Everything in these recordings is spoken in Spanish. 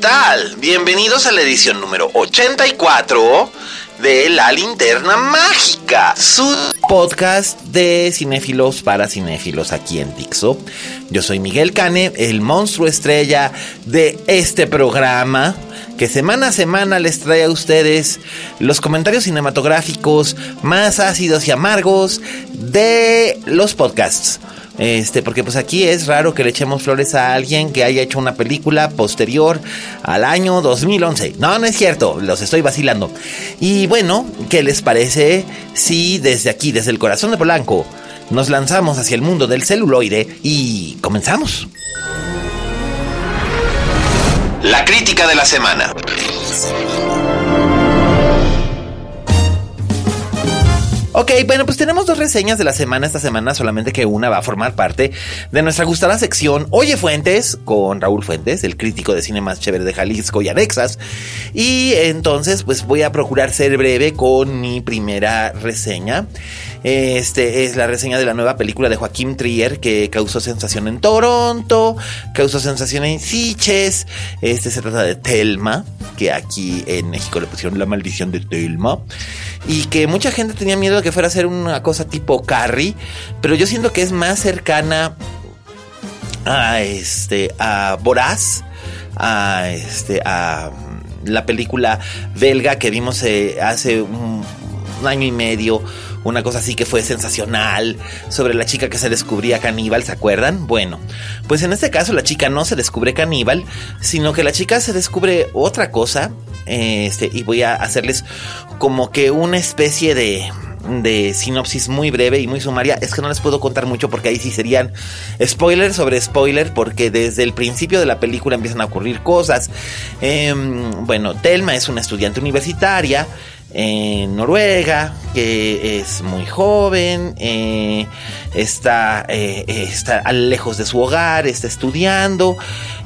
Tal? Bienvenidos a la edición número 84 de La Linterna Mágica, su podcast de cinéfilos para cinéfilos aquí en Dixo. Yo soy Miguel Cane, el monstruo estrella de este programa que semana a semana les trae a ustedes los comentarios cinematográficos más ácidos y amargos de los podcasts. Este, porque pues aquí es raro que le echemos flores a alguien que haya hecho una película posterior al año 2011. No, no es cierto, los estoy vacilando. Y bueno, ¿qué les parece si desde aquí, desde el corazón de Polanco, nos lanzamos hacia el mundo del celuloide y comenzamos? La crítica de la semana. Ok, bueno, pues tenemos dos reseñas de la semana esta semana, solamente que una va a formar parte de nuestra gustada sección Oye Fuentes, con Raúl Fuentes, el crítico de cine más chévere de Jalisco y Anexas. Y entonces, pues voy a procurar ser breve con mi primera reseña. Este es la reseña de la nueva película de Joaquín Trier que causó sensación en Toronto, causó sensación en Siches. Este se trata de Telma, que aquí en México le pusieron la maldición de Telma. Y que mucha gente tenía miedo de que fuera a ser una cosa tipo Carrie, pero yo siento que es más cercana a este a Boraz, a este a la película belga que vimos eh, hace un año y medio una cosa así que fue sensacional sobre la chica que se descubría caníbal, ¿se acuerdan? Bueno, pues en este caso la chica no se descubre caníbal, sino que la chica se descubre otra cosa, este, y voy a hacerles como que una especie de de sinopsis muy breve y muy sumaria. Es que no les puedo contar mucho porque ahí sí serían spoiler sobre spoiler porque desde el principio de la película empiezan a ocurrir cosas. Eh, bueno, Telma es una estudiante universitaria en Noruega, que es muy joven, eh, está, eh, lejos de su hogar, está estudiando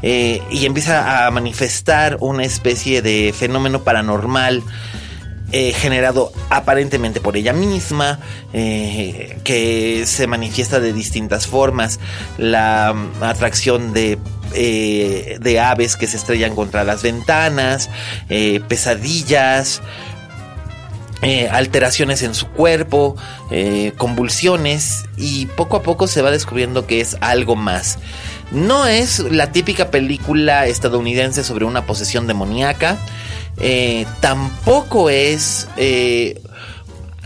eh, y empieza a manifestar una especie de fenómeno paranormal. generado aparentemente por ella misma, que se manifiesta de distintas formas, la mm, atracción de de aves que se estrellan contra las ventanas, pesadillas, eh, alteraciones en su cuerpo, eh, convulsiones y poco a poco se va descubriendo que es algo más. No es la típica película estadounidense sobre una posesión demoníaca, eh, tampoco es...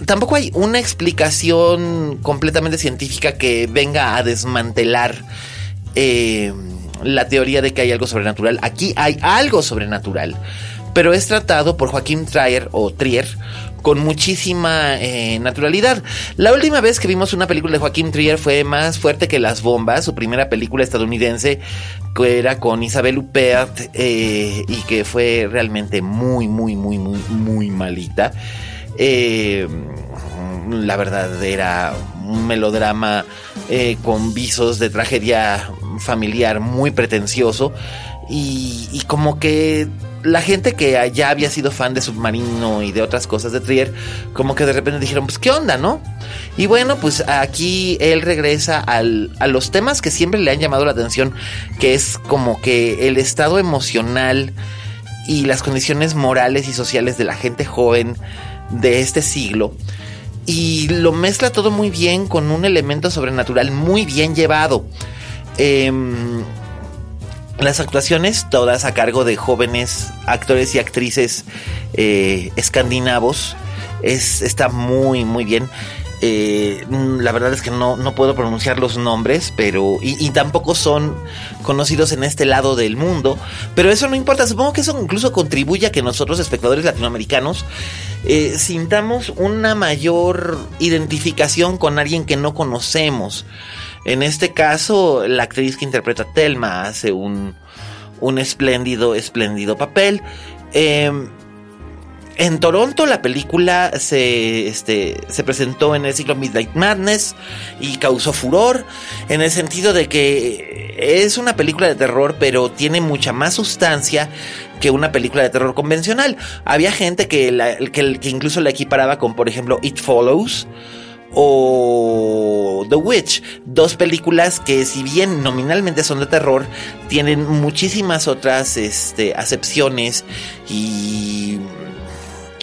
Tampoco hay una explicación completamente científica que venga a desmantelar la teoría de que hay algo sobrenatural. Aquí hay algo sobrenatural pero es tratado por Joaquín Trier o Trier con muchísima eh, naturalidad. La última vez que vimos una película de Joaquín Trier fue Más fuerte que las bombas, su primera película estadounidense que era con Isabel Huppert eh, y que fue realmente muy, muy, muy, muy, muy malita. Eh, la verdad era un melodrama con visos de tragedia familiar muy pretencioso y, y como que la gente que ya había sido fan de Submarino y de otras cosas de Trier, como que de repente dijeron, pues, ¿qué onda, no? Y bueno, pues aquí él regresa al, a los temas que siempre le han llamado la atención, que es como que el estado emocional y las condiciones morales y sociales de la gente joven de este siglo. Y lo mezcla todo muy bien con un elemento sobrenatural muy bien llevado. Eh, Las actuaciones, todas a cargo de jóvenes actores y actrices eh, escandinavos, es, está muy, muy bien. Eh, la verdad es que no, no, puedo pronunciar los nombres, pero. Y, tampoco son conocidos en este lado del mundo. Pero eso no importa. Supongo que eso incluso contribuye a que nosotros, espectadores latinoamericanos, eh, sintamos una mayor identificación con alguien que no conocemos. En este caso, la actriz que interpreta a Telma hace un, un espléndido, espléndido papel. Eh, en Toronto la película se, este, se presentó en el ciclo Midnight Madness y causó furor en el sentido de que es una película de terror pero tiene mucha más sustancia que una película de terror convencional. Había gente que, que, que incluso la equiparaba con por ejemplo It Follows o The Witch, dos películas que si bien nominalmente son de terror, tienen muchísimas otras este, acepciones y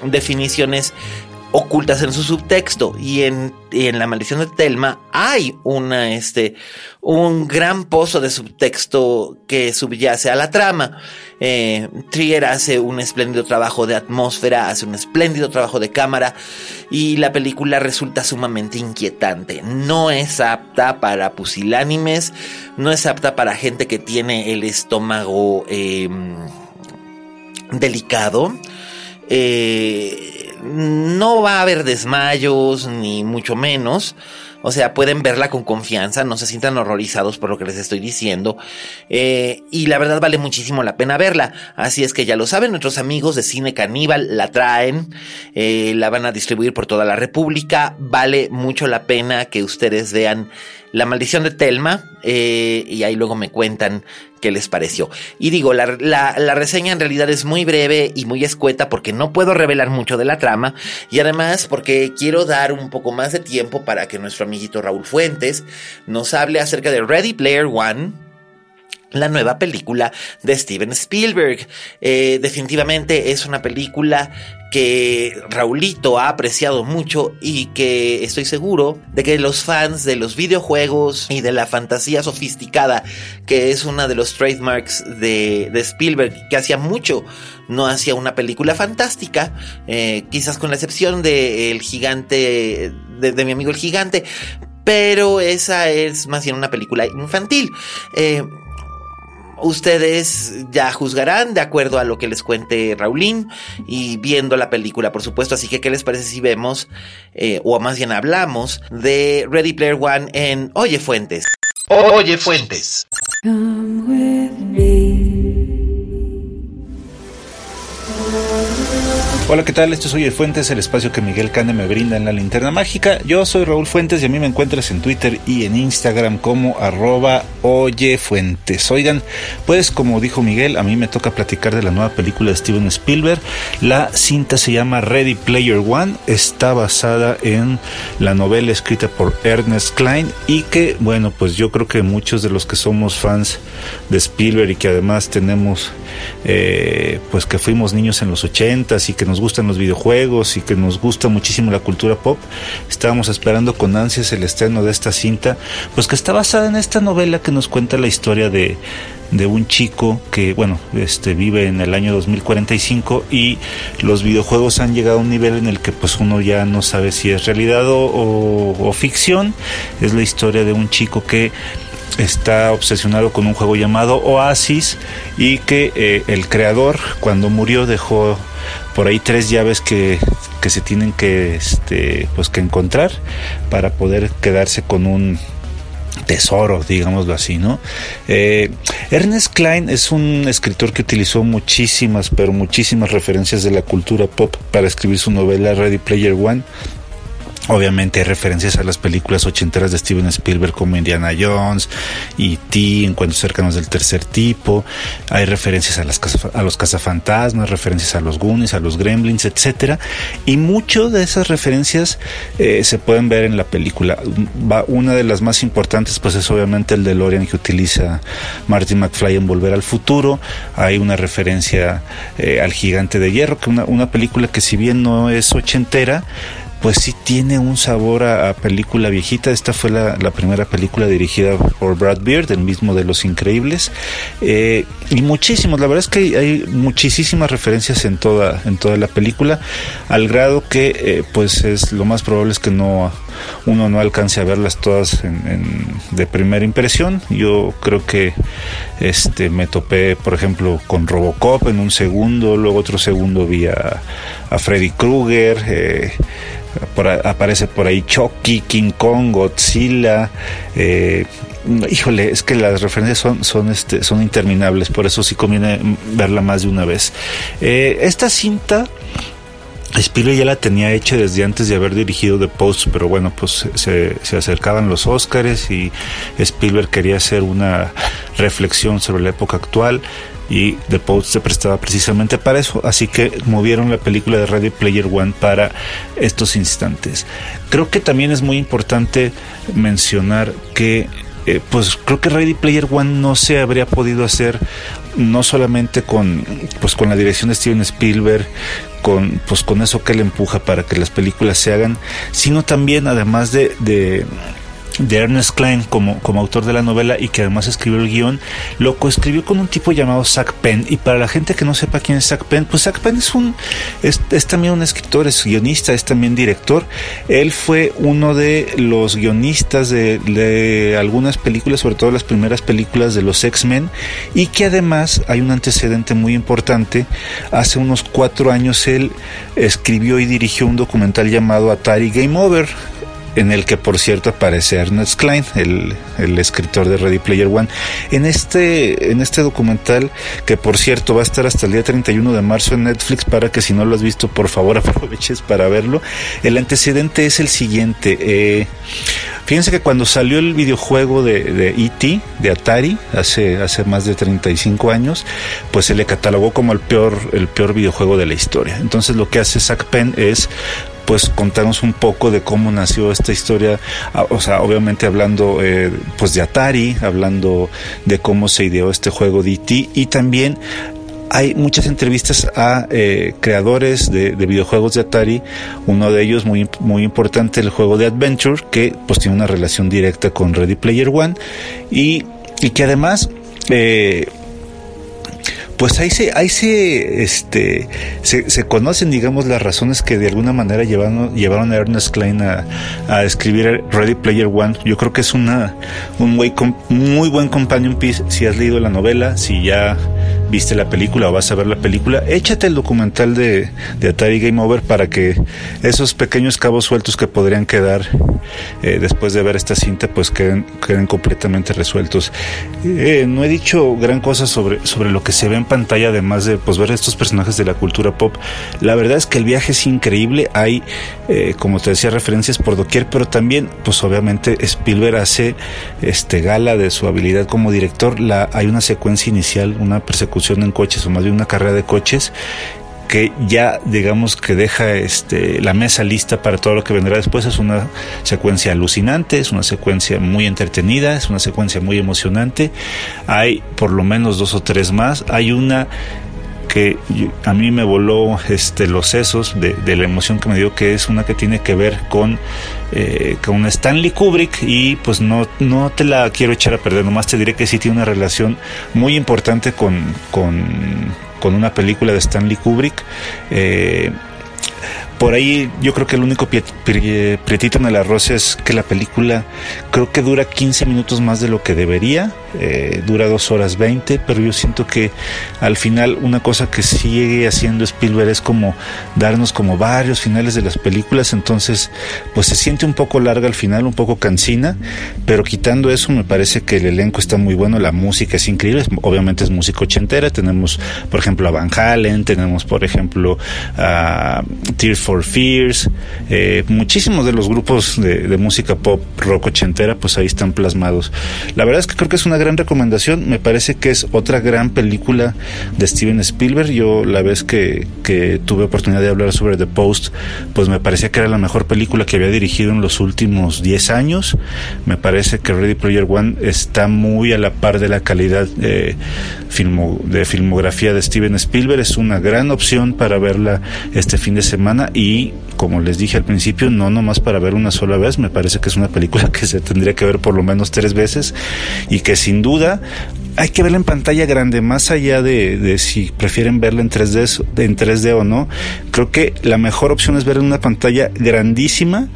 definiciones ocultas en su subtexto. Y en, en, la maldición de Telma hay una este un gran pozo de subtexto que subyace a la trama. Eh, Trier hace un espléndido trabajo de atmósfera hace un espléndido trabajo de cámara y la película resulta sumamente inquietante. No es apta para pusilánimes no es apta para gente que tiene el estómago em, delicado. Eh, no va a haber desmayos, ni mucho menos. O sea, pueden verla con confianza, no se sientan horrorizados por lo que les estoy diciendo. Eh, y la verdad vale muchísimo la pena verla. Así es que ya lo saben, nuestros amigos de Cine Caníbal la traen, eh, la van a distribuir por toda la República. Vale mucho la pena que ustedes vean La Maldición de Telma. Eh, y ahí luego me cuentan qué les pareció. Y digo, la, la, reseña en realidad es muy breve y muy escueta porque no puedo revelar mucho de la trama y además porque quiero dar un poco más de tiempo para que nuestro amiguito Raúl Fuentes nos hable acerca de Ready Player One la nueva película de Steven Spielberg. Eh, definitivamente es una película que Raulito ha apreciado mucho y que estoy seguro de que los fans de los videojuegos y de la fantasía sofisticada, que es una de los trademarks de, Spielberg, que hacía mucho no hacía una película fantástica, eh, quizás con la excepción de El Gigante, de, mi amigo el Gigante, pero esa es más bien una película infantil. Eh, Ustedes ya juzgarán de acuerdo a lo que les cuente Raulín y viendo la película, por supuesto. Así que, ¿qué les parece si vemos, eh, o más bien hablamos, de Ready Player One en Oye Fuentes? Oye Fuentes. Hola, ¿qué tal? Esto es Oye Fuentes, el espacio que Miguel Cane me brinda en la linterna mágica. Yo soy Raúl Fuentes y a mí me encuentras en Twitter y en Instagram como arroba Oye Fuentes. Oigan, pues como dijo Miguel, a mí me toca platicar de la nueva película de Steven Spielberg. La cinta se llama Ready Player One, está basada en la novela escrita por Ernest Klein y que, bueno, pues yo creo que muchos de los que somos fans de Spielberg y que además tenemos, eh, pues que fuimos niños en los ochentas y que nos gustan los videojuegos y que nos gusta muchísimo la cultura pop, estábamos esperando con ansias el estreno de esta cinta, pues que está basada en esta novela que nos cuenta la historia de, de un chico que, bueno, este vive en el año 2045 y los videojuegos han llegado a un nivel en el que pues uno ya no sabe si es realidad o, o ficción. Es la historia de un chico que está obsesionado con un juego llamado Oasis y que eh, el creador cuando murió dejó por ahí tres llaves que, que se tienen que este pues que encontrar para poder quedarse con un tesoro, digámoslo así, ¿no? Eh, Ernest Klein es un escritor que utilizó muchísimas, pero muchísimas referencias de la cultura pop para escribir su novela Ready Player One. Obviamente hay referencias a las películas ochenteras de Steven Spielberg como Indiana Jones y T, Encuentros cercanos del tercer tipo. Hay referencias a, las a los cazafantasmas, referencias a los Goonies, a los Gremlins, etcétera. Y mucho de esas referencias eh, se pueden ver en la película. una de las más importantes, pues es obviamente el de Lorian que utiliza Martin McFly en Volver al Futuro. Hay una referencia eh, al Gigante de Hierro, que una, una película que si bien no es ochentera, pues sí tiene un sabor a, película viejita. Esta fue la, primera película dirigida por Brad Beard, el mismo de Los Increíbles. Eh, y muchísimos, la verdad es que hay, muchísimas referencias en toda, en toda la película, al grado que eh, pues es lo más probable es que no uno no alcance a verlas todas de primera impresión. Yo creo que este me topé, por ejemplo, con Robocop en un segundo, luego otro segundo vi a, Freddy Krueger. Eh, aparece por ahí Chucky, King Kong, Godzilla. Eh, híjole, es que las referencias son, son, este, son interminables, por eso sí conviene verla más de una vez. Eh, esta cinta Spielberg ya la tenía hecha desde antes de haber dirigido The Post, pero bueno, pues se, acercaban los Oscars y Spielberg quería hacer una reflexión sobre la época actual y The Post se prestaba precisamente para eso, así que movieron la película de Ready Player One para estos instantes. Creo que también es muy importante mencionar que eh, pues creo que Ready Player One no se habría podido hacer no solamente con pues con la dirección de Steven Spielberg con pues con eso que le empuja para que las películas se hagan sino también además de, de de Ernest Klein como, como autor de la novela y que además escribió el guion, lo coescribió con un tipo llamado Zach Penn. Y para la gente que no sepa quién es Zach Penn, pues Zach Penn es un es, también un escritor, es guionista, es también director. Él fue uno de los guionistas de, de algunas películas, sobre todo las primeras películas de los X-Men, y que además hay un antecedente muy importante. Hace unos cuatro años él escribió y dirigió un documental llamado Atari Game Over en el que por cierto aparece Ernest Klein, el, escritor de Ready Player One. En este, en este documental, que por cierto va a estar hasta el día 31 de marzo en Netflix, para que si no lo has visto, por favor aproveches para verlo. El antecedente es el siguiente. Eh, fíjense que cuando salió el videojuego de, de E.T., de Atari, hace, hace más de 35 años, pues se le catalogó como el peor, el peor videojuego de la historia. Entonces lo que hace Zack Penn es pues contarnos un poco de cómo nació esta historia, o sea, obviamente hablando eh, pues de Atari, hablando de cómo se ideó este juego de E.T. y también hay muchas entrevistas a eh, creadores de, videojuegos de Atari, uno de ellos muy, muy importante, el juego de Adventure, que pues tiene una relación directa con Ready Player One y, y que además eh, pues ahí se, ahí se, este, se, conocen, digamos, las razones que de alguna manera llevaron, llevaron a Ernest Klein a, a escribir Ready Player One. Yo creo que es una, un muy, muy buen companion piece si has leído la novela, si ya viste la película o vas a ver la película, échate el documental de, Atari Game Over para que esos pequeños cabos sueltos que podrían quedar eh, después de ver esta cinta, pues queden, queden completamente resueltos. Eh, no he dicho gran cosa sobre, sobre lo que se ve en pantalla, además de pues, ver estos personajes de la cultura pop. La verdad es que el viaje es increíble. Hay, eh, como te decía, referencias por doquier, pero también, pues obviamente, Spielberg hace este gala de su habilidad como director. La, hay una secuencia inicial, una persecución en coches, o más bien una carrera de coches, que ya digamos que deja este, la mesa lista para todo lo que vendrá después. Es una secuencia alucinante, es una secuencia muy entretenida, es una secuencia muy emocionante. Hay por lo menos dos o tres más. Hay una que a mí me voló este, los sesos de, la emoción que me dio, que es una que tiene que ver con, eh, con Stanley Kubrick y pues no, no te la quiero echar a perder, nomás te diré que sí tiene una relación muy importante con, con una película de Stanley Kubrick. Eh, por ahí yo creo que el único prietito en el arroz es que la película creo que dura 15 minutos más de lo que debería, eh, dura 2 horas 20, pero yo siento que al final una cosa que sigue haciendo Spielberg es como darnos como varios finales de las películas, entonces pues se siente un poco larga al final, un poco cansina, pero quitando eso me parece que el elenco está muy bueno, la música es increíble, obviamente es música ochentera, tenemos por ejemplo a Van Halen, tenemos por ejemplo a Tears for Fears, eh, muchísimos de los grupos de, música pop rock ochentera, pues ahí están plasmados. La verdad es que creo que es una gran recomendación. Me parece que es otra gran película de Steven Spielberg. Yo la vez que, tuve oportunidad de hablar sobre The Post, pues me parecía que era la mejor película que había dirigido en los últimos 10 años. Me parece que Ready Player One está muy a la par de la calidad eh, de filmografía de Steven Spielberg. Es una gran opción para verla este fin de semana y como les dije al principio, no nomás para ver una sola vez, me parece que es una película que se tendría que ver por lo menos tres veces y que sin duda hay que verla en pantalla grande, más allá de, si prefieren verla en 3D, en 3D o no. Creo que la mejor opción es verla en una pantalla grandísima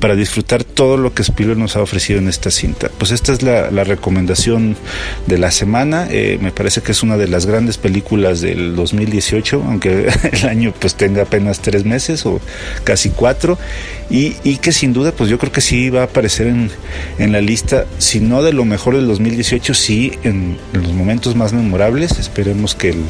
para disfrutar todo lo que Spielberg nos ha ofrecido en esta cinta. Pues esta es la, recomendación de la semana. Eh, me parece que es una de las grandes películas del 2018, aunque el año pues tenga apenas tres meses o casi cuatro. Y, que sin duda pues yo creo que sí va a aparecer en, en la lista, si no de lo mejor del 2018, sí en, los momentos más memorables. Esperemos que el,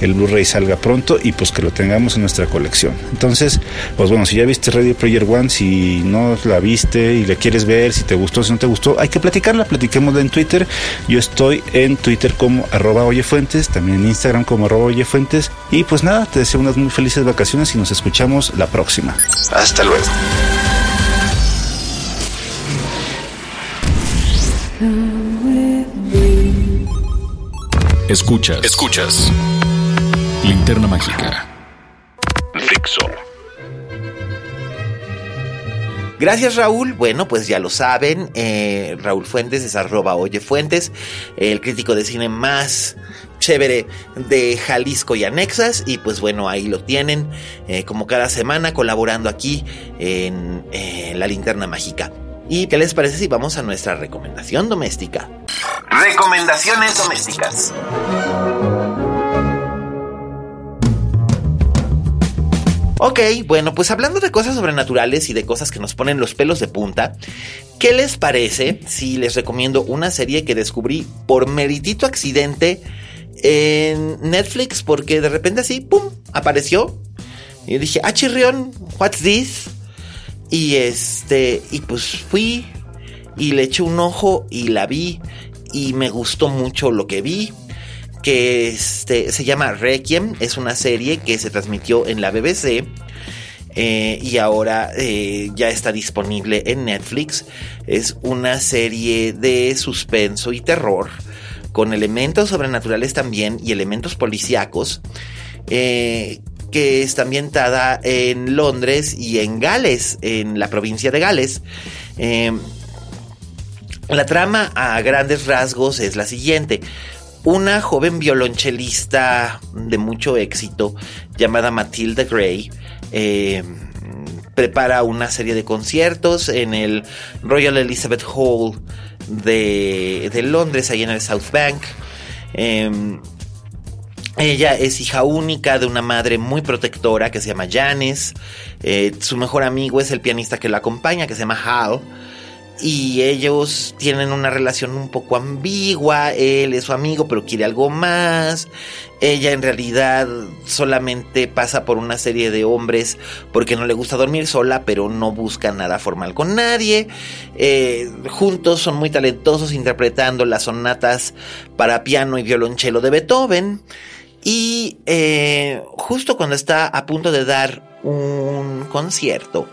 el Blu-ray salga pronto y pues que lo tengamos en nuestra colección. Entonces, pues bueno, si ya viste Ready Player One, si no la viste y le quieres ver, si te gustó, si no te gustó, hay que platicarla, platiquémosla en Twitter. Yo estoy en Twitter como arroba oyefuentes, también en Instagram como arroba oyefuentes. Y pues nada, te deseo unas muy felices vacaciones y nos escuchamos la próxima. Hasta luego. Escuchas. Escuchas. Linterna mágica. Fixo. Gracias Raúl. Bueno, pues ya lo saben, eh, Raúl Fuentes es arroba Oye Fuentes, el crítico de cine más chévere de Jalisco y anexas. Y pues bueno, ahí lo tienen, eh, como cada semana, colaborando aquí en La Linterna Mágica. ¿Y qué les parece si vamos a nuestra recomendación doméstica? Recomendaciones domésticas. Ok, bueno, pues hablando de cosas sobrenaturales y de cosas que nos ponen los pelos de punta, ¿qué les parece si les recomiendo una serie que descubrí por meritito accidente en Netflix? Porque de repente así, ¡pum!, apareció. Y dije, ah, chirrión, what's this? Y este, y pues fui y le eché un ojo y la vi y me gustó mucho lo que vi que este, se llama Requiem, es una serie que se transmitió en la BBC. Eh, y ahora eh, ya está disponible en Netflix. Es una serie de suspenso y terror con elementos sobrenaturales también y elementos policíacos eh, que está ambientada en Londres y en Gales, en la provincia de Gales. la trama a grandes rasgos es la siguiente una joven violonchelista de mucho éxito llamada Matilda Gray eh, prepara una serie de conciertos en el Royal Elizabeth Hall de, Londres, ahí en el South Bank. Em, ella es hija única de una madre muy protectora que se llama Janice. Eh, su mejor amigo es el pianista que la acompaña, que se llama Hal. Y ellos tienen una relación un poco ambigua, él es su amigo pero quiere algo más, ella en realidad solamente pasa por una serie de hombres porque no le gusta dormir sola pero no busca nada formal con nadie, eh, juntos son muy talentosos interpretando las sonatas para piano y violonchelo de Beethoven y eh, justo cuando está a punto de dar un concierto,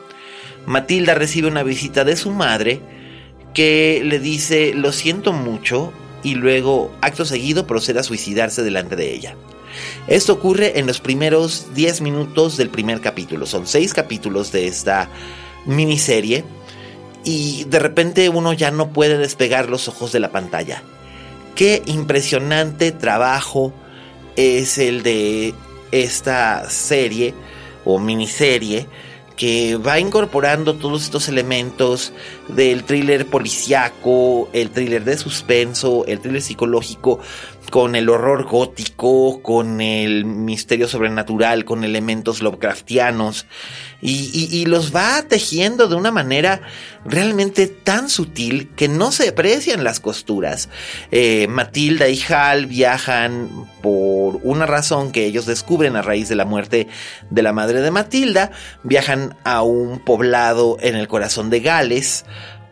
Matilda recibe una visita de su madre que le dice lo siento mucho y luego acto seguido procede a suicidarse delante de ella. Esto ocurre en los primeros 10 minutos del primer capítulo. Son 6 capítulos de esta miniserie y de repente uno ya no puede despegar los ojos de la pantalla. Qué impresionante trabajo es el de esta serie o miniserie que va incorporando todos estos elementos del thriller policiaco, el thriller de suspenso, el thriller psicológico, con el horror gótico, con el misterio sobrenatural, con elementos Lovecraftianos, y, los va tejiendo de una manera realmente tan sutil que no se aprecian las costuras. Eh, Matilda y Hal viajan por una razón que ellos descubren a raíz de la muerte de la madre de Matilda, viajan a un poblado en el corazón de Gales,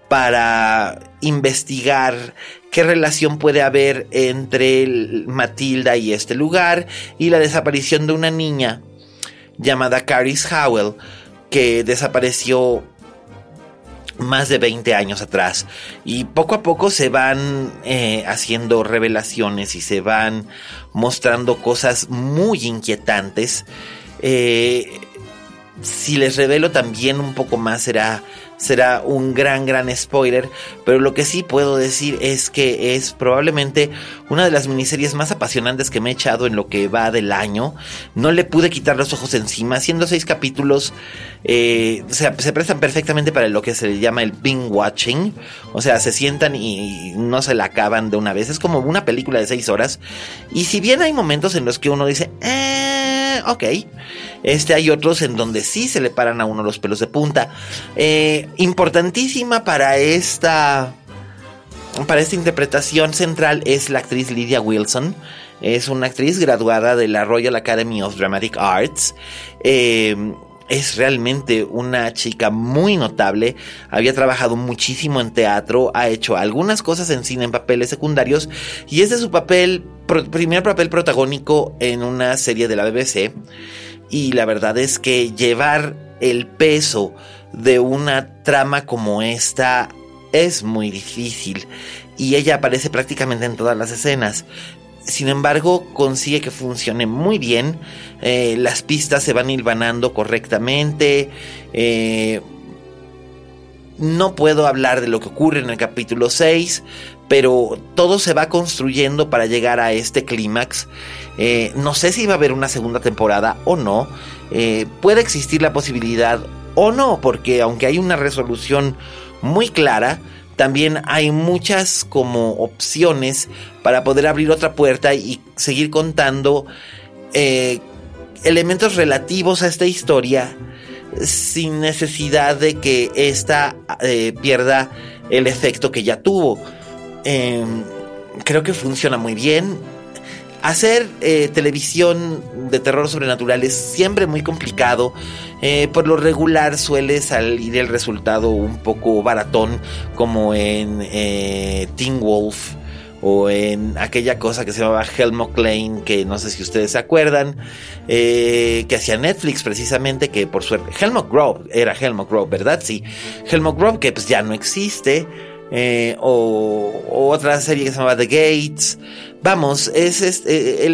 para investigar qué relación puede haber entre Matilda y este lugar y la desaparición de una niña llamada Caris Howell que desapareció más de 20 años atrás. Y poco a poco se van eh, haciendo revelaciones y se van mostrando cosas muy inquietantes. Eh, si les revelo también un poco más será será un gran, gran spoiler, pero lo que sí puedo decir es que es probablemente una de las miniseries más apasionantes que me he echado en lo que va del año. No le pude quitar los ojos encima, siendo seis capítulos, eh, se, se prestan perfectamente para lo que se le llama el binge watching, o sea, se sientan y no se la acaban de una vez, es como una película de seis horas, y si bien hay momentos en los que uno dice, eh, ok, este hay otros en donde sí se le paran a uno los pelos de punta. Eh, importantísima para esta para esta interpretación central es la actriz Lydia Wilson. Es una actriz graduada de la Royal Academy of Dramatic Arts. Eh, es realmente una chica muy notable. Había trabajado muchísimo en teatro, ha hecho algunas cosas en cine en papeles secundarios y este es su papel, primer papel protagónico en una serie de la BBC. Y la verdad es que llevar el peso de una trama como esta es muy difícil y ella aparece prácticamente en todas las escenas. Sin embargo, consigue que funcione muy bien. Eh, las pistas se van hilvanando correctamente. Eh, no puedo hablar de lo que ocurre en el capítulo 6, pero todo se va construyendo para llegar a este clímax. Eh, no sé si va a haber una segunda temporada o no. puede existir la posibilidad o no, porque aunque hay una resolución muy clara, también hay muchas como opciones para poder abrir otra puerta y seguir contando eh, elementos relativos a esta historia sin necesidad de que ésta eh, pierda el efecto que ya tuvo. Em, creo que funciona muy bien. Hacer eh, televisión de terror sobrenatural es siempre muy complicado. Eh, por lo regular suele salir el resultado un poco baratón, como en eh, Teen Wolf o en aquella cosa que se llamaba Helmut Klein, que no sé si ustedes se acuerdan, que hacía Netflix precisamente, que por suerte, Helmut Grove, era Helmut Grove, ¿verdad? Sí, Helmut Grove, que pues ya no existe, o, otra serie que se llamaba The Gates, vamos, es, eh,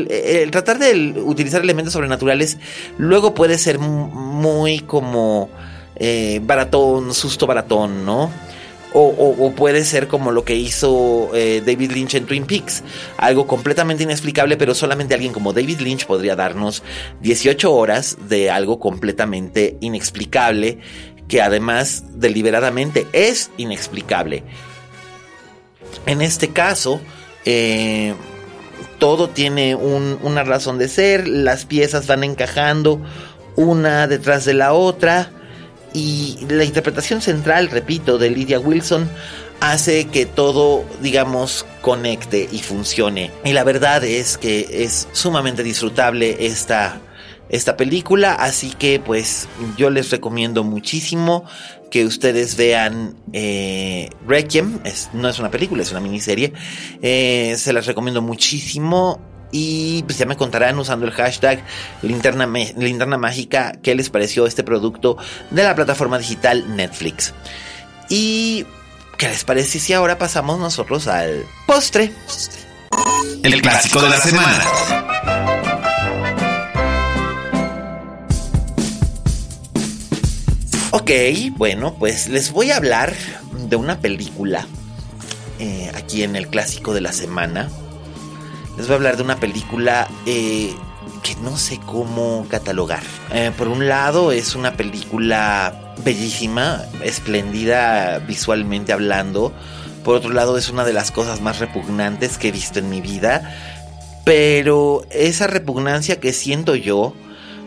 el, tratar de utilizar elementos sobrenaturales luego puede ser muy como eh, baratón, susto baratón, ¿no? O, puede ser como lo que hizo eh, David Lynch en Twin Peaks, algo completamente inexplicable, pero solamente alguien como David Lynch podría darnos 18 horas de algo completamente inexplicable, que además deliberadamente es inexplicable. En este caso, eh, todo tiene una razón de ser, las piezas van encajando una detrás de la otra y la interpretación central, repito, de Lydia Wilson hace que todo, digamos, conecte y funcione. Y la verdad es que es sumamente disfrutable esta, esta película, así que pues yo les recomiendo muchísimo que ustedes vean eh, Requiem, no es una película, es una miniserie, eh, se las recomiendo muchísimo y pues ya me contarán usando el hashtag linterna, linterna mágica qué les pareció este producto de la plataforma digital Netflix. Y ¿qué les parece si ahora pasamos nosotros al postre? El clásico de la semana. Ok, bueno, pues les voy a hablar de una película eh, aquí en el clásico de la semana. Les voy a hablar de una película eh, que no sé cómo catalogar. Eh, por un lado es una película bellísima, espléndida visualmente hablando. Por otro lado es una de las cosas más repugnantes que he visto en mi vida. Pero esa repugnancia que siento yo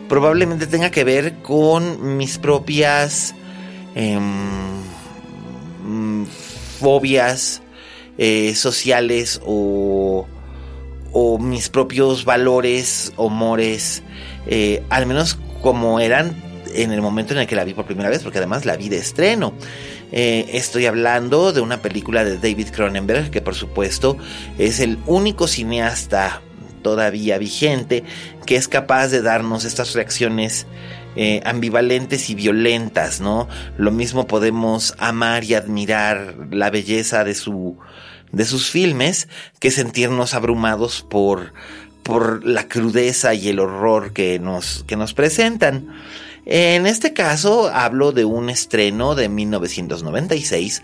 probablemente tenga que ver con mis propias em, fobias eh, sociales o, o, mis propios valores o mores, eh, al menos como eran en el momento en el que la vi por primera vez, porque además la vi de estreno. Eh, estoy hablando de una película de David Cronenberg, que por supuesto es el único cineasta todavía vigente que es capaz de darnos estas reacciones eh, ambivalentes y violentas, ¿no? Lo mismo podemos amar y admirar la belleza de su de sus filmes que sentirnos abrumados por por la crudeza y el horror que nos que nos presentan. En este caso hablo de un estreno de 1996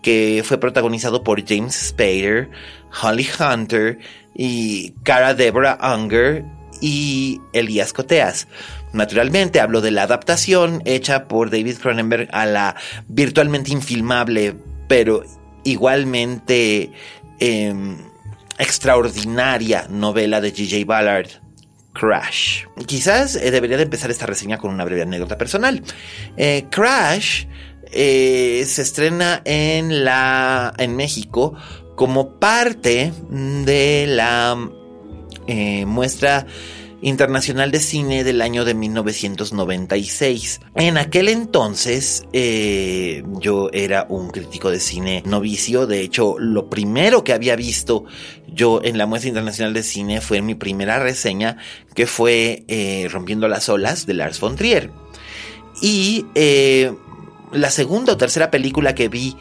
que fue protagonizado por James Spader, Holly Hunter y Cara Deborah Unger y Elías Coteas. Naturalmente hablo de la adaptación hecha por David Cronenberg a la virtualmente infilmable, pero igualmente em, extraordinaria novela de G.J. Ballard, Crash. Quizás eh, debería de empezar esta reseña con una breve anécdota personal. Eh, Crash eh, se estrena en la en México como parte de la muestra Internacional de Cine del año de 1996. En aquel entonces eh, yo era un crítico de cine novicio, de hecho lo primero que había visto yo en la muestra internacional de cine fue mi primera reseña que fue eh, Rompiendo las olas de Lars von Trier. Y eh, la segunda o tercera película que vi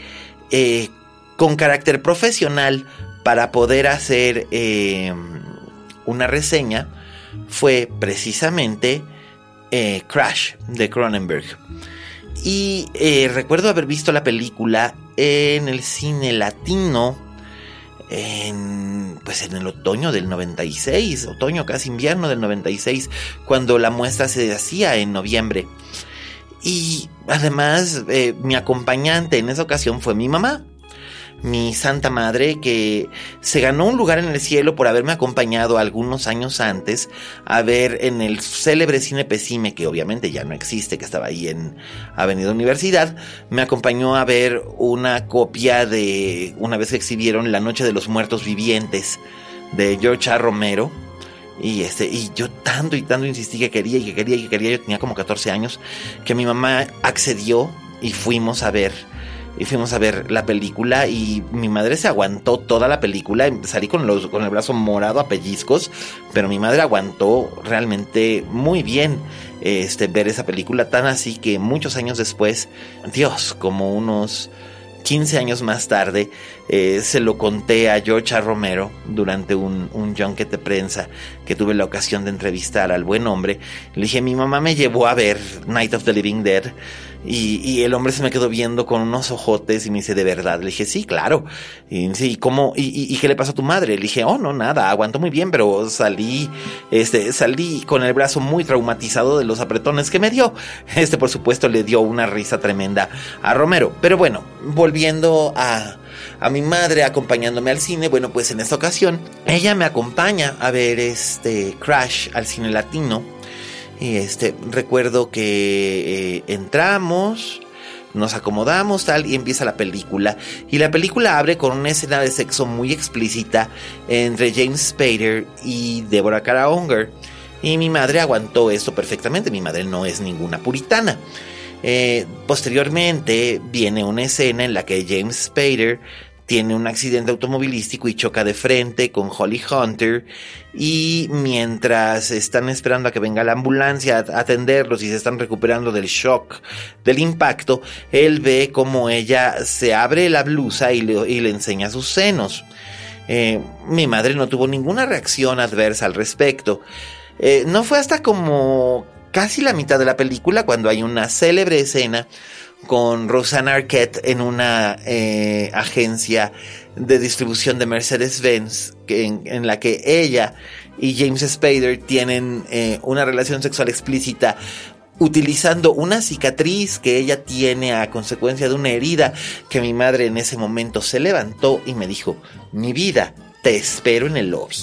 con carácter profesional para poder hacer una reseña fue precisamente eh, Crash de Cronenberg. Y eh, recuerdo haber visto la película en el cine latino en, pues en el otoño del 96, otoño casi invierno del 96, cuando la muestra se hacía en noviembre. Y además eh, mi acompañante en esa ocasión fue mi mamá mi Santa Madre, que se ganó un lugar en el cielo por haberme acompañado algunos años antes a ver en el célebre cine Pesime, que obviamente ya no existe, que estaba ahí en Avenida Universidad, me acompañó a ver una copia de una vez que exhibieron La Noche de los Muertos Vivientes de George A. Romero. Y este, y yo tanto y tanto insistí que quería y que quería y que quería, yo tenía como 14 años, que mi mamá accedió y fuimos a ver y fuimos a ver la película y mi madre se aguantó toda la película. Salí con, los, con el brazo morado a pellizcos, pero mi madre aguantó realmente muy bien este, ver esa película, tan así que muchos años después, Dios, como unos 15 años más tarde, eh, se lo conté a George. Romero durante un, un junket de prensa que tuve la ocasión de entrevistar al buen hombre. Le dije, mi mamá me llevó a ver Night of the Living Dead y, el hombre se me quedó viendo con unos ojotes y me dice, ¿de verdad? Le dije, sí, claro. Y dice, ¿y cómo? ¿Y, qué le pasó a tu madre? Le dije, oh, no, nada, aguantó muy bien, pero salí, este, salí con el brazo muy traumatizado de los apretones que me dio. Este, por supuesto, le dio una risa tremenda a Romero. Pero bueno, volviendo a, a mi madre acompañándome al cine. Bueno, pues en esta ocasión ella me acompaña a ver este Crash al cine latino. Y este, recuerdo que eh, entramos, nos acomodamos tal y empieza la película. Y la película abre con una escena de sexo muy explícita entre James Spader y Deborah Cara. Y mi madre aguantó esto perfectamente. Mi madre no es ninguna puritana. Eh, posteriormente viene una escena en la que James Spader tiene un accidente automovilístico y choca de frente con Holly Hunter y mientras están esperando a que venga la ambulancia a atenderlos y se están recuperando del shock del impacto, él ve como ella se abre la blusa y le, enseña sus senos. Eh, mi madre no tuvo ninguna reacción adversa al respecto. Eh, no fue hasta como casi la mitad de la película cuando hay una célebre escena con Rosanna Arquette en una eh, agencia de distribución de Mercedes-Benz en, la que ella y James Spader tienen eh, una relación sexual explícita utilizando una cicatriz que ella tiene a consecuencia de una herida que mi madre en ese momento se levantó y me dijo, mi vida, te espero en el lobby.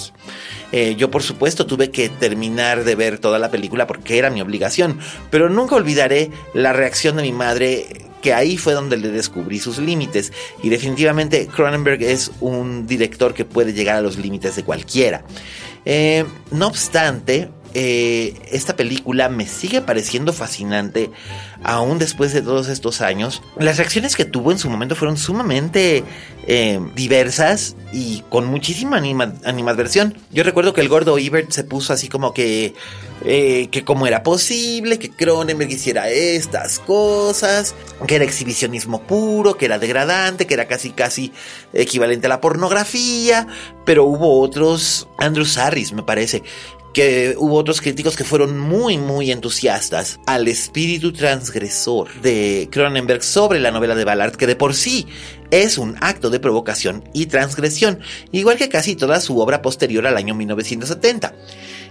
Eh, yo por supuesto tuve que terminar de ver toda la película porque era mi obligación, pero nunca olvidaré la reacción de mi madre que ahí fue donde le descubrí sus límites y definitivamente Cronenberg es un director que puede llegar a los límites de cualquiera. Eh, no obstante, eh, esta película me sigue pareciendo fascinante aún después de todos estos años. Las reacciones que tuvo en su momento fueron sumamente eh, diversas y con muchísima animadversión. Yo recuerdo que el gordo Ebert se puso así como que, eh, que cómo era posible que Cronenberg hiciera estas cosas, que era exhibicionismo puro, que era degradante, que era casi casi equivalente a la pornografía, pero hubo otros, Andrew Sarris me parece, que hubo otros críticos que fueron muy muy entusiastas al espíritu transgresor de Cronenberg sobre la novela de Ballard que de por sí es un acto de provocación y transgresión, igual que casi toda su obra posterior al año 1970.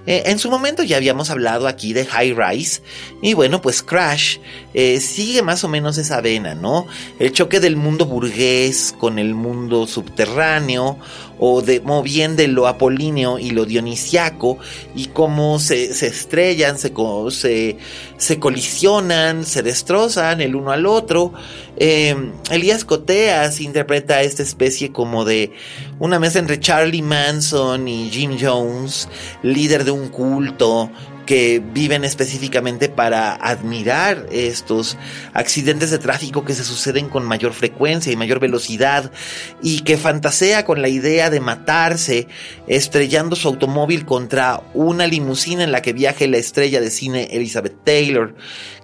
Eh, en su momento ya habíamos hablado aquí de High Rise y bueno, pues Crash eh, sigue más o menos esa vena, ¿no? El choque del mundo burgués con el mundo subterráneo o, de, bien de lo apolíneo y lo dionisiaco y cómo se, estrellan, se, se, se, colisionan, se destrozan el uno al otro. Eh, Elías Coteas interpreta esta especie como de una mesa entre Charlie Manson y Jim Jones, líder de un culto que viven específicamente para admirar estos accidentes de tráfico que se suceden con mayor frecuencia y mayor velocidad y que fantasea con la idea de matarse estrellando su automóvil contra una limusina en la que viaje la estrella de cine Elizabeth Taylor.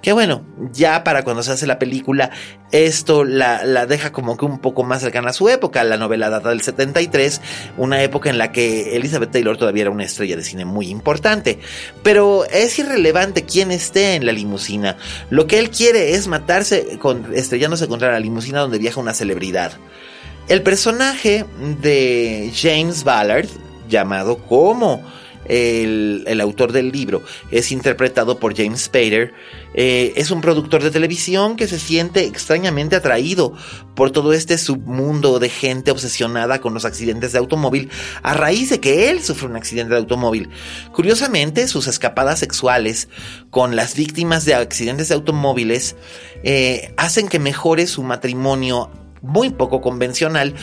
Que bueno, ya para cuando se hace la película, esto la, la deja como que un poco más cercana a su época. La novela data del 73, una época en la que Elizabeth Taylor todavía era una estrella de cine muy importante. Pero es irrelevante quién esté en la limusina. Lo que él quiere es matarse con, estrellándose contra la limusina donde viaja una celebridad. El personaje de James Ballard, llamado como el, autor del libro, es interpretado por James Spader. Eh, es un productor de televisión que se siente extrañamente atraído por todo este submundo de gente obsesionada con los accidentes de automóvil a raíz de que él sufre un accidente de automóvil. Curiosamente, sus escapadas sexuales con las víctimas de accidentes de automóviles eh, hacen que mejore su matrimonio muy poco convencional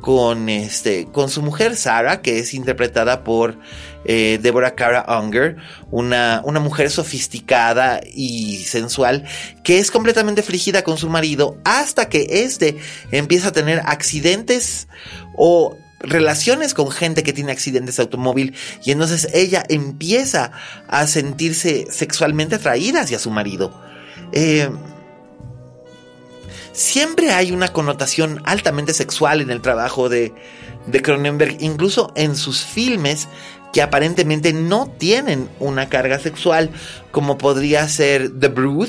con, este, con su mujer Sarah, que es interpretada por eh, Deborah Cara Unger, una, una mujer sofisticada y sensual que es completamente frigida con su marido hasta que éste empieza a tener accidentes o relaciones con gente que tiene accidentes de automóvil y entonces ella empieza a sentirse sexualmente atraída hacia su marido. Eh, siempre hay una connotación altamente sexual en el trabajo de, de Cronenberg, incluso en sus filmes que aparentemente no tienen una carga sexual, como podría ser The Brood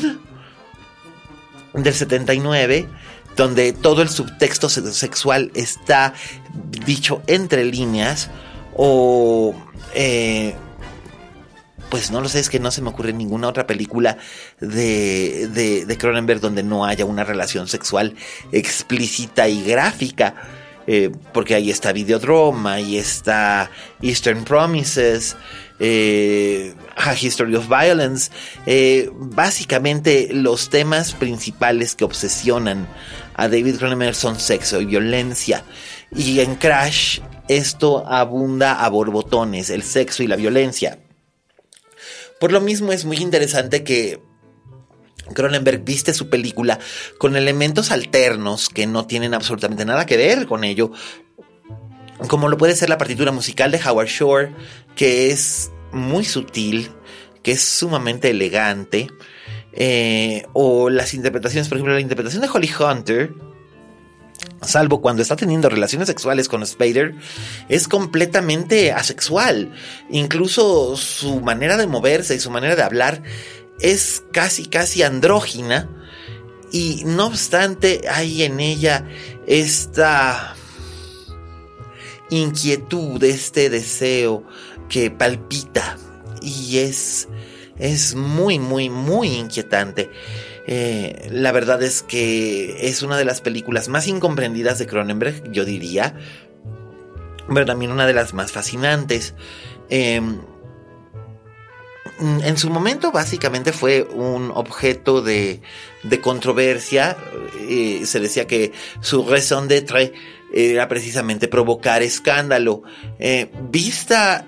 del 79, donde todo el subtexto sexual está dicho entre líneas, o eh, pues no lo sé, es que no se me ocurre ninguna otra película de, de, Cronenberg donde no haya una relación sexual explícita y gráfica. Eh, porque ahí está Videodrome, ahí está Eastern Promises, eh, A History of Violence. Eh, básicamente los temas principales que obsesionan a David Cronenberg son sexo y violencia. Y en Crash esto abunda a borbotones, el sexo y la violencia. Por lo mismo es muy interesante que Cronenberg viste su película con elementos alternos que no tienen absolutamente nada que ver con ello, como lo puede ser la partitura musical de Howard Shore, que es muy sutil, que es sumamente elegante, eh, o las interpretaciones, por ejemplo, la interpretación de Holly Hunter, salvo cuando está teniendo relaciones sexuales con Spader, es completamente asexual. Incluso su manera de moverse y su manera de hablar es casi, casi andrógina. Y no obstante, hay en ella esta inquietud, este deseo que palpita. Y es, es muy, muy, muy inquietante. Eh, la verdad es que es una de las películas más incomprendidas de Cronenberg, yo diría, pero también una de las más fascinantes. Em, en su momento básicamente fue un objeto de, controversia. Eh, se decía que su raison d'être era precisamente provocar escándalo. Eh, vista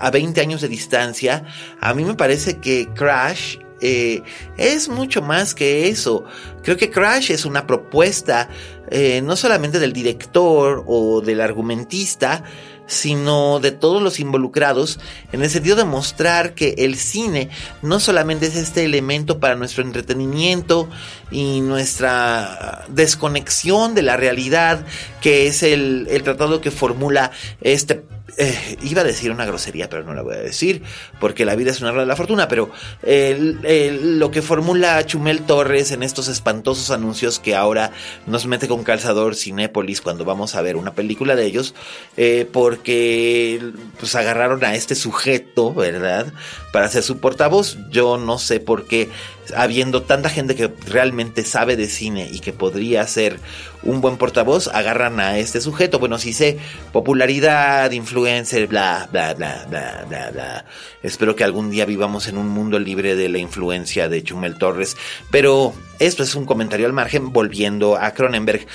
a 20 años de distancia, a mí me parece que Crash eh, es mucho más que eso. Creo que Crash es una propuesta eh, no solamente del director o del argumentista, sino de todos los involucrados, en el sentido de mostrar que el cine no solamente es este elemento para nuestro entretenimiento y nuestra desconexión de la realidad, que es el, el tratado que formula este eh, iba a decir una grosería, pero no la voy a decir, porque la vida es una rueda de la fortuna, pero lo que formula Chumel Torres en estos espantosos anuncios que ahora nos mete con calzador Cinépolis cuando vamos a ver una película de ellos, eh, porque pues agarraron a este sujeto, ¿verdad? Para ser su portavoz. Yo no sé por qué habiendo tanta gente que realmente sabe de cine y que podría ser un buen portavoz, agarran a este sujeto. Bueno, si sé popularidad, influencer, bla, bla, bla, bla, bla, bla. Espero que algún día vivamos en un mundo libre de la influencia de Chumel Torres. Pero esto es un comentario al margen, volviendo a Cronenberg.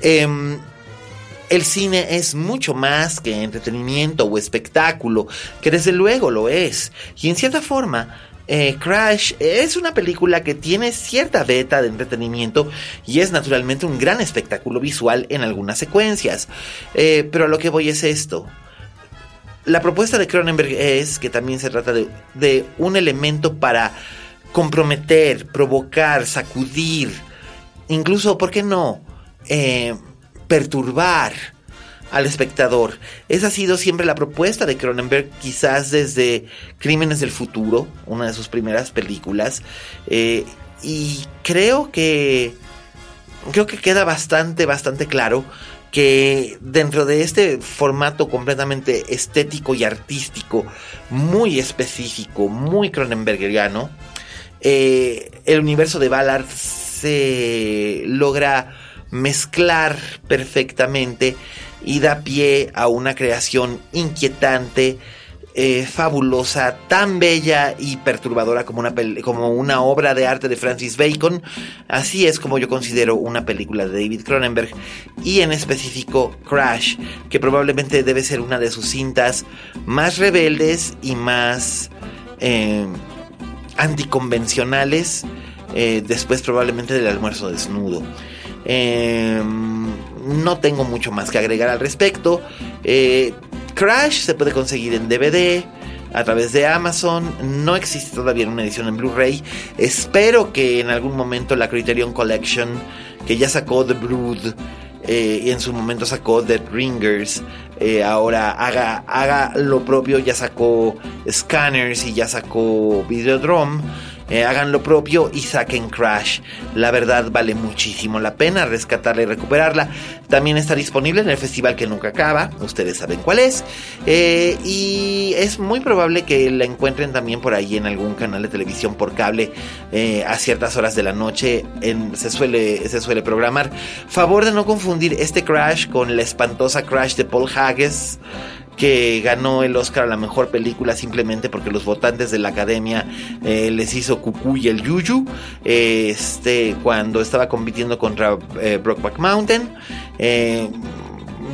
Em, el cine es mucho más que entretenimiento o espectáculo, que desde luego lo es. Y en cierta forma, eh, Crash es una película que tiene cierta beta de entretenimiento y es naturalmente un gran espectáculo visual en algunas secuencias. Eh, pero a lo que voy es esto. La propuesta de Cronenberg es que también se trata de, un elemento para comprometer, provocar, sacudir, incluso, ¿por qué no? Eh, perturbar al espectador. Esa ha sido siempre la propuesta de Cronenberg, quizás desde Crímenes del Futuro, una de sus primeras películas. Eh, y creo que. Creo que queda bastante, bastante claro que dentro de este formato completamente estético y artístico, muy específico, muy Cronenbergiano, eh, el universo de Ballard se logra mezclar perfectamente y da pie a una creación inquietante, eh, fabulosa, tan bella y perturbadora como una, como una obra de arte de Francis Bacon. Así es como yo considero una película de David Cronenberg y en específico Crash, que probablemente debe ser una de sus cintas más rebeldes y más eh, anticonvencionales, eh, después probablemente del almuerzo desnudo. No tengo mucho más que agregar al respecto. Eh, Crash se puede conseguir en DVD a través de Amazon. No existe todavía una edición en Blu-ray. Espero que en algún momento la Criterion Collection, que ya sacó The Brood eh, y en su momento sacó The Ringers, eh, ahora haga, haga lo propio. Ya sacó Scanners y ya sacó Videodrome. Eh, hagan lo propio y saquen Crash. La verdad vale muchísimo la pena rescatarla y recuperarla. También está disponible en el festival que nunca acaba, ustedes saben cuál es. Eh, y es muy probable que la encuentren también por ahí en algún canal de televisión por cable eh, a ciertas horas de la noche. se, suele, se suele programar. Favor de no confundir este Crash con la espantosa Crash de Paul Haggis que ganó el Oscar a la mejor película simplemente porque los votantes de la academia eh, les hizo cucú y el yuyu este cuando estaba compitiendo contra eh, Brockback Mountain eh,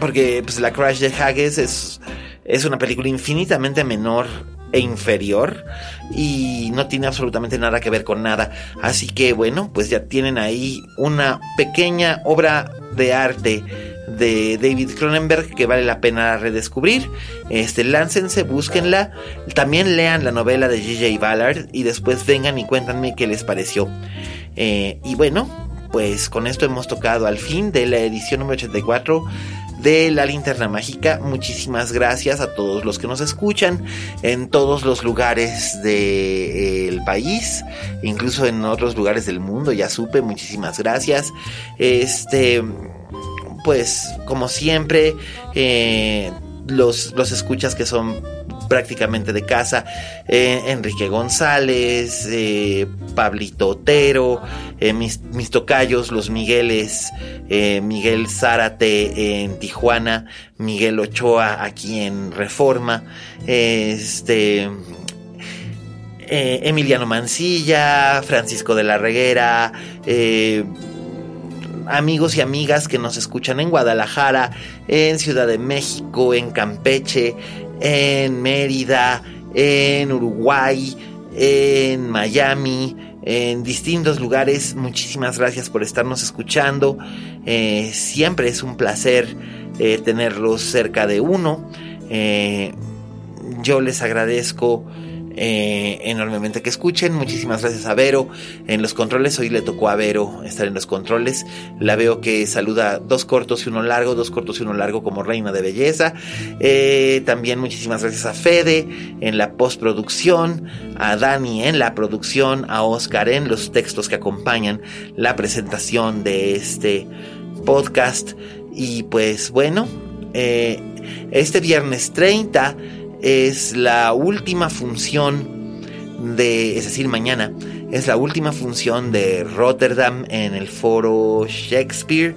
porque pues la Crash de Haggis es, es una película infinitamente menor e inferior y no tiene absolutamente nada que ver con nada. Así que bueno, pues ya tienen ahí una pequeña obra de arte de David Cronenberg que vale la pena redescubrir. Este, láncense, búsquenla. También lean la novela de J.J. Ballard y después vengan y cuéntanme qué les pareció. Eh, y bueno, pues con esto hemos tocado al fin de la edición número 84 de La Linterna Mágica. Muchísimas gracias a todos los que nos escuchan en todos los lugares del país, incluso en otros lugares del mundo, ya supe, muchísimas gracias. Este, pues como siempre, eh, los, los escuchas que son prácticamente de casa. Eh, Enrique González, eh, Pablito Otero, eh, mis, tocayos, los Migueles, Miguel Zárate en Tijuana, Miguel Ochoa aquí en Reforma, este. Emiliano Mancilla, Francisco de la Reguera, amigos y amigas que nos escuchan en Guadalajara, en Ciudad de México, en Campeche, en Mérida, en Uruguay, en Miami, en distintos lugares. Muchísimas gracias por estarnos escuchando. Eh, siempre es un placer eh, tenerlos cerca de uno. Eh, yo les agradezco eh, enormemente que escuchen. Muchísimas gracias a Vero en los controles. Hoy le tocó a Vero estar en los controles. La veo que saluda dos cortos y uno largo, dos cortos y uno largo como reina de belleza. Eh, también muchísimas gracias a Fede en la postproducción, a Dani en la producción, a Oscar en los textos que acompañan la presentación de este podcast. Y pues bueno, eh, este viernes 30 es la última función de, es decir, mañana, es la última función de Rotterdam en el foro Shakespeare,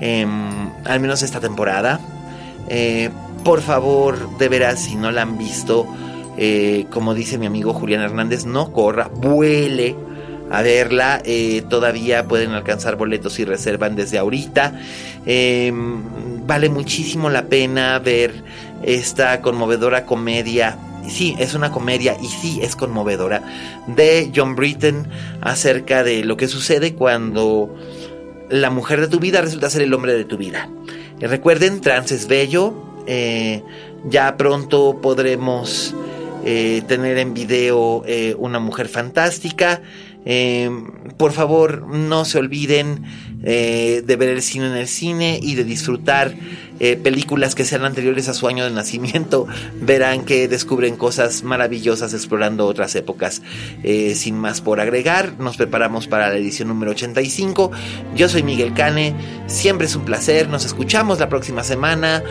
em, al menos esta temporada. Eh, por favor, de veras, si no la han visto, eh, como dice mi amigo Julián Hernández, no corra, vuele a verla. Eh, todavía pueden alcanzar boletos y reservan desde ahorita. Em, vale muchísimo la pena ver esta conmovedora comedia. Sí, es una comedia y sí es conmovedora de John Britton acerca de lo que sucede cuando la mujer de tu vida resulta ser el hombre de tu vida. Eh, recuerden, trans es bello. Eh, ya pronto podremos eh, tener en video una mujer fantástica. Por favor, no se olviden eh, de ver el cine en el cine y de disfrutar eh, películas que sean anteriores a su año de nacimiento. Verán que descubren cosas maravillosas explorando otras épocas. sin más por agregar, nos preparamos para la edición número 85. Yo soy Miguel Cane, siempre es un placer, nos escuchamos la próxima semana.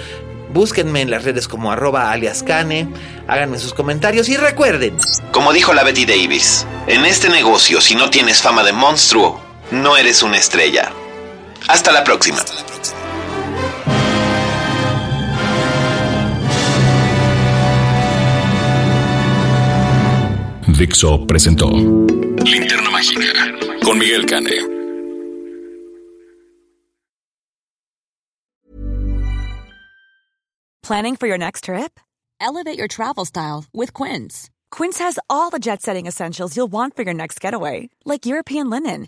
Búsquenme en las redes como arroba aliascane, háganme sus comentarios y recuerden. Como dijo la Betty Davis, en este negocio si no tienes fama de monstruo, no eres una estrella. Hasta la próxima. Dixo presentó Linterna Mágica con Miguel Cane. Planning for your next trip? Elevate your travel style with Quince. Quince has all the jet setting essentials you'll want for your next getaway, like European linen,